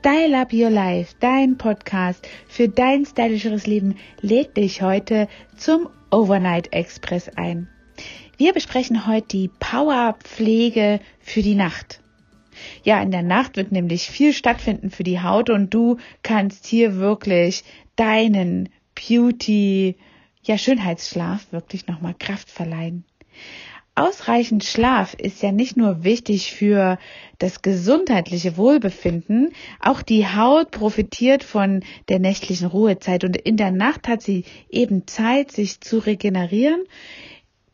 Style Up Your Life, dein Podcast für dein stylischeres Leben, lädt dich heute zum Overnight Express ein. Wir besprechen heute die Powerpflege für die Nacht. Ja, in der Nacht wird nämlich viel stattfinden für die Haut und du kannst hier wirklich deinen Beauty, ja, Schönheitsschlaf wirklich nochmal Kraft verleihen. Ausreichend Schlaf ist ja nicht nur wichtig für das gesundheitliche Wohlbefinden, auch die Haut profitiert von der nächtlichen Ruhezeit und in der Nacht hat sie eben Zeit, sich zu regenerieren.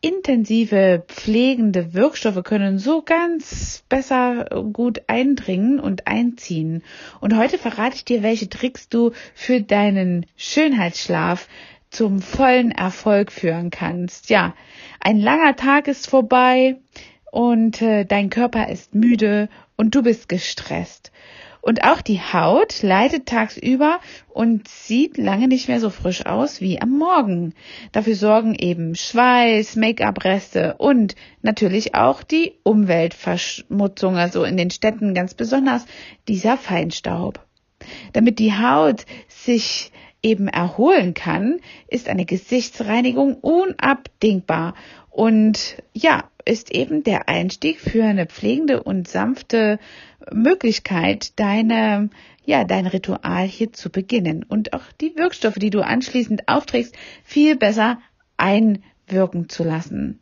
Intensive pflegende Wirkstoffe können so ganz besser gut eindringen und einziehen. Und heute verrate ich dir, welche Tricks du für deinen Schönheitsschlaf zum vollen Erfolg führen kannst. Ja, ein langer Tag ist vorbei und äh, dein Körper ist müde und du bist gestresst. Und auch die Haut leidet tagsüber und sieht lange nicht mehr so frisch aus wie am Morgen. Dafür sorgen eben Schweiß, Make-up-Reste und natürlich auch die Umweltverschmutzung, also in den Städten ganz besonders dieser Feinstaub. Damit die Haut sich eben erholen kann, ist eine Gesichtsreinigung unabdingbar und ja, ist eben der Einstieg für eine pflegende und sanfte Möglichkeit, deine, ja, dein Ritual hier zu beginnen und auch die Wirkstoffe, die du anschließend aufträgst, viel besser einwirken zu lassen.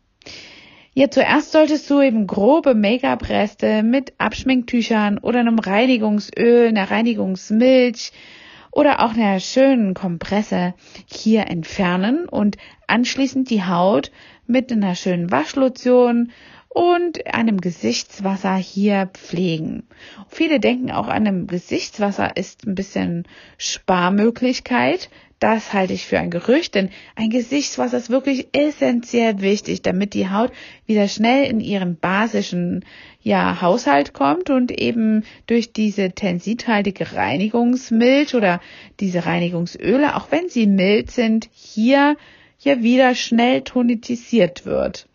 Ja, zuerst solltest du eben grobe Make-up-Reste mit Abschminktüchern oder einem Reinigungsöl, einer Reinigungsmilch oder auch einer schönen Kompresse hier entfernen und anschließend die Haut mit einer schönen Waschlotion und einem Gesichtswasser hier pflegen. Viele denken auch an einem Gesichtswasser ist ein bisschen Sparmöglichkeit. Das halte ich für ein Gerücht, denn ein Gesichtswasser ist wirklich essentiell wichtig, damit die Haut wieder schnell in ihren basischen ja, Haushalt kommt und eben durch diese tensithaltige Reinigungsmilch oder diese Reinigungsöle, auch wenn sie mild sind, hier ja wieder schnell tonitisiert wird.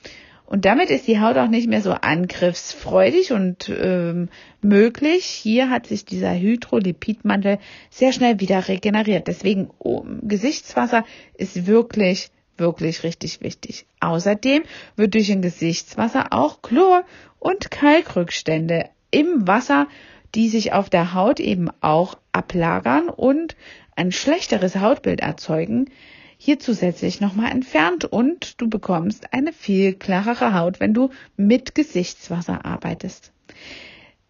Und damit ist die Haut auch nicht mehr so angriffsfreudig und ähm, möglich. Hier hat sich dieser Hydrolipidmantel sehr schnell wieder regeneriert. Deswegen oh, Gesichtswasser ist wirklich wirklich richtig wichtig. Außerdem wird durch ein Gesichtswasser auch Chlor und Kalkrückstände im Wasser, die sich auf der Haut eben auch ablagern und ein schlechteres Hautbild erzeugen, hier zusätzlich nochmal entfernt und du bekommst eine viel klarere Haut, wenn du mit Gesichtswasser arbeitest.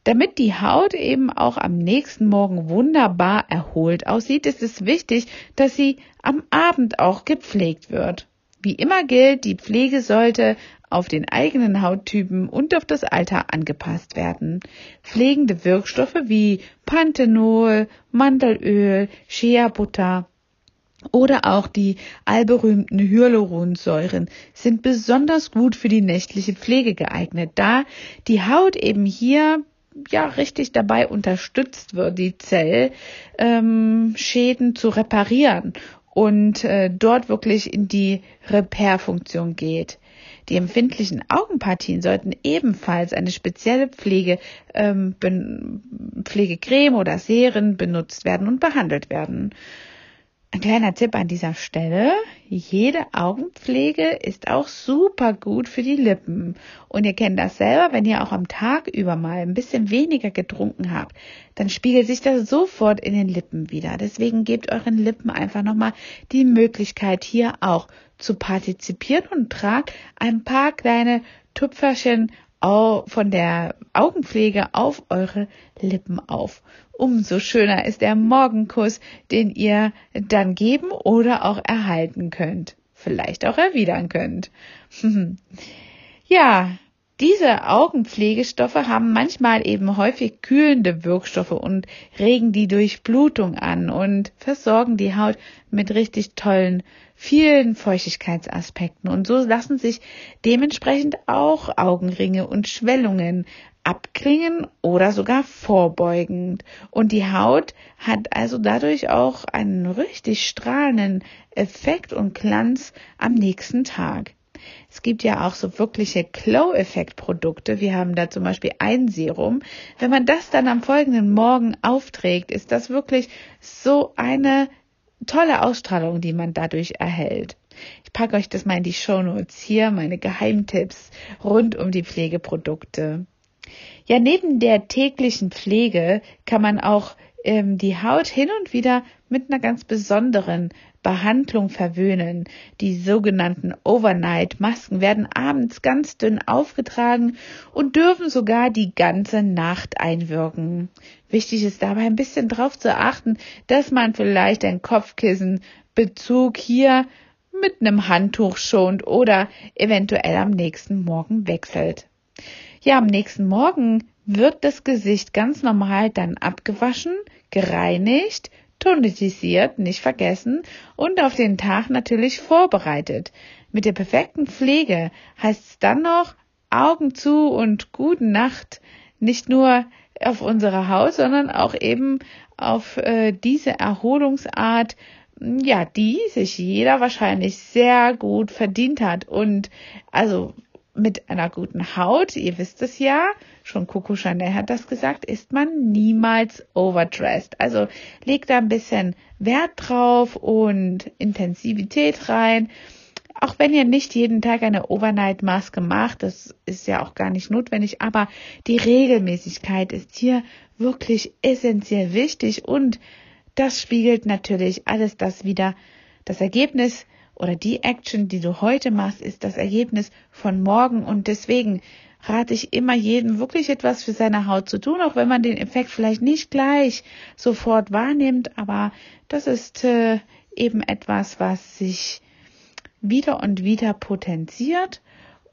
Damit die Haut eben auch am nächsten Morgen wunderbar erholt aussieht, ist es wichtig, dass sie am Abend auch gepflegt wird. Wie immer gilt, die Pflege sollte auf den eigenen Hauttypen und auf das Alter angepasst werden. Pflegende Wirkstoffe wie Panthenol, Mandelöl, Shea Butter oder auch die allberühmten Hyaluronsäuren sind besonders gut für die nächtliche Pflege geeignet, da die Haut eben hier ja richtig dabei unterstützt wird, die Zellschäden ähm, zu reparieren und äh, dort wirklich in die Repairfunktion geht. Die empfindlichen Augenpartien sollten ebenfalls eine spezielle Pflege, ähm, Pflegecreme oder Serien benutzt werden und behandelt werden. Ein kleiner Tipp an dieser Stelle. Jede Augenpflege ist auch super gut für die Lippen. Und ihr kennt das selber, wenn ihr auch am Tag über mal ein bisschen weniger getrunken habt, dann spiegelt sich das sofort in den Lippen wieder. Deswegen gebt euren Lippen einfach nochmal die Möglichkeit, hier auch zu partizipieren und tragt ein paar kleine Tupferchen von der Augenpflege auf eure Lippen auf. Umso schöner ist der Morgenkuss, den ihr dann geben oder auch erhalten könnt. Vielleicht auch erwidern könnt. ja, diese Augenpflegestoffe haben manchmal eben häufig kühlende Wirkstoffe und regen die Durchblutung an und versorgen die Haut mit richtig tollen, vielen Feuchtigkeitsaspekten. Und so lassen sich dementsprechend auch Augenringe und Schwellungen abklingen oder sogar vorbeugend. Und die Haut hat also dadurch auch einen richtig strahlenden Effekt und Glanz am nächsten Tag. Es gibt ja auch so wirkliche Glow-Effekt-Produkte. Wir haben da zum Beispiel ein Serum. Wenn man das dann am folgenden Morgen aufträgt, ist das wirklich so eine tolle Ausstrahlung, die man dadurch erhält. Ich packe euch das mal in die Show Notes hier, meine Geheimtipps rund um die Pflegeprodukte. Ja, neben der täglichen Pflege kann man auch ähm, die Haut hin und wieder mit einer ganz besonderen Behandlung verwöhnen. Die sogenannten Overnight-Masken werden abends ganz dünn aufgetragen und dürfen sogar die ganze Nacht einwirken. Wichtig ist dabei ein bisschen darauf zu achten, dass man vielleicht ein Kopfkissenbezug hier mit einem Handtuch schont oder eventuell am nächsten Morgen wechselt. Ja, am nächsten Morgen wird das Gesicht ganz normal dann abgewaschen, gereinigt, tonisiert, nicht vergessen und auf den Tag natürlich vorbereitet. Mit der perfekten Pflege heißt es dann noch Augen zu und gute Nacht, nicht nur auf unsere Haut, sondern auch eben auf äh, diese Erholungsart, ja, die sich jeder wahrscheinlich sehr gut verdient hat. Und also mit einer guten Haut, ihr wisst es ja, schon Coco Chanel hat das gesagt, ist man niemals overdressed. Also legt da ein bisschen Wert drauf und Intensivität rein. Auch wenn ihr nicht jeden Tag eine Overnight-Maske macht, das ist ja auch gar nicht notwendig, aber die Regelmäßigkeit ist hier wirklich essentiell wichtig und das spiegelt natürlich alles das wieder. Das Ergebnis oder die Action, die du heute machst, ist das Ergebnis von morgen. Und deswegen rate ich immer jedem wirklich etwas für seine Haut zu tun, auch wenn man den Effekt vielleicht nicht gleich sofort wahrnimmt, aber das ist äh, eben etwas, was sich wieder und wieder potenziert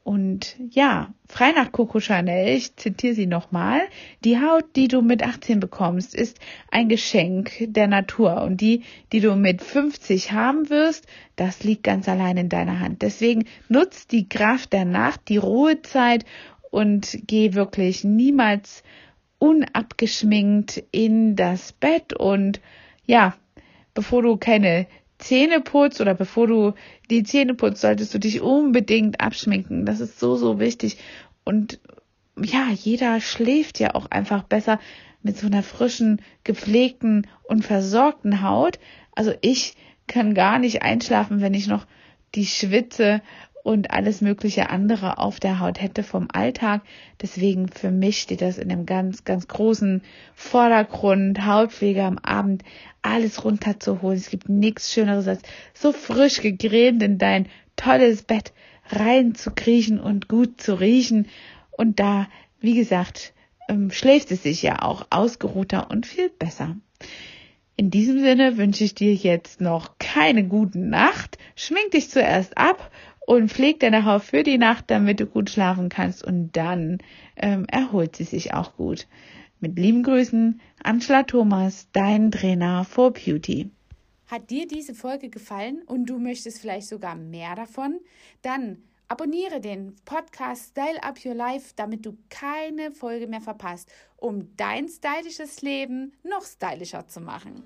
und ja, frei nach Coco Chanel, ich zitiere sie nochmal, die Haut, die du mit 18 bekommst, ist ein Geschenk der Natur und die, die du mit 50 haben wirst, das liegt ganz allein in deiner Hand. Deswegen nutzt die Kraft der Nacht, die Ruhezeit und geh wirklich niemals unabgeschminkt in das Bett und ja, bevor du keine Zähne putzt oder bevor du die Zähne putzt, solltest du dich unbedingt abschminken. Das ist so, so wichtig. Und ja, jeder schläft ja auch einfach besser mit so einer frischen, gepflegten und versorgten Haut. Also ich kann gar nicht einschlafen, wenn ich noch die Schwitze und alles mögliche andere auf der Haut hätte vom Alltag. Deswegen für mich steht das in einem ganz, ganz großen Vordergrund, Hautpflege am Abend, alles runterzuholen. Es gibt nichts Schöneres als so frisch gegrämt in dein tolles Bett reinzukriechen und gut zu riechen. Und da, wie gesagt, ähm, schläft es sich ja auch ausgeruhter und viel besser. In diesem Sinne wünsche ich dir jetzt noch keine guten Nacht. Schmink dich zuerst ab und pfleg deine Haut für die Nacht, damit du gut schlafen kannst und dann ähm, erholt sie sich auch gut. Mit lieben Grüßen, Angela Thomas, dein Trainer for Beauty. Hat dir diese Folge gefallen und du möchtest vielleicht sogar mehr davon? Dann abonniere den Podcast Style Up Your Life, damit du keine Folge mehr verpasst, um dein stylisches Leben noch stylischer zu machen.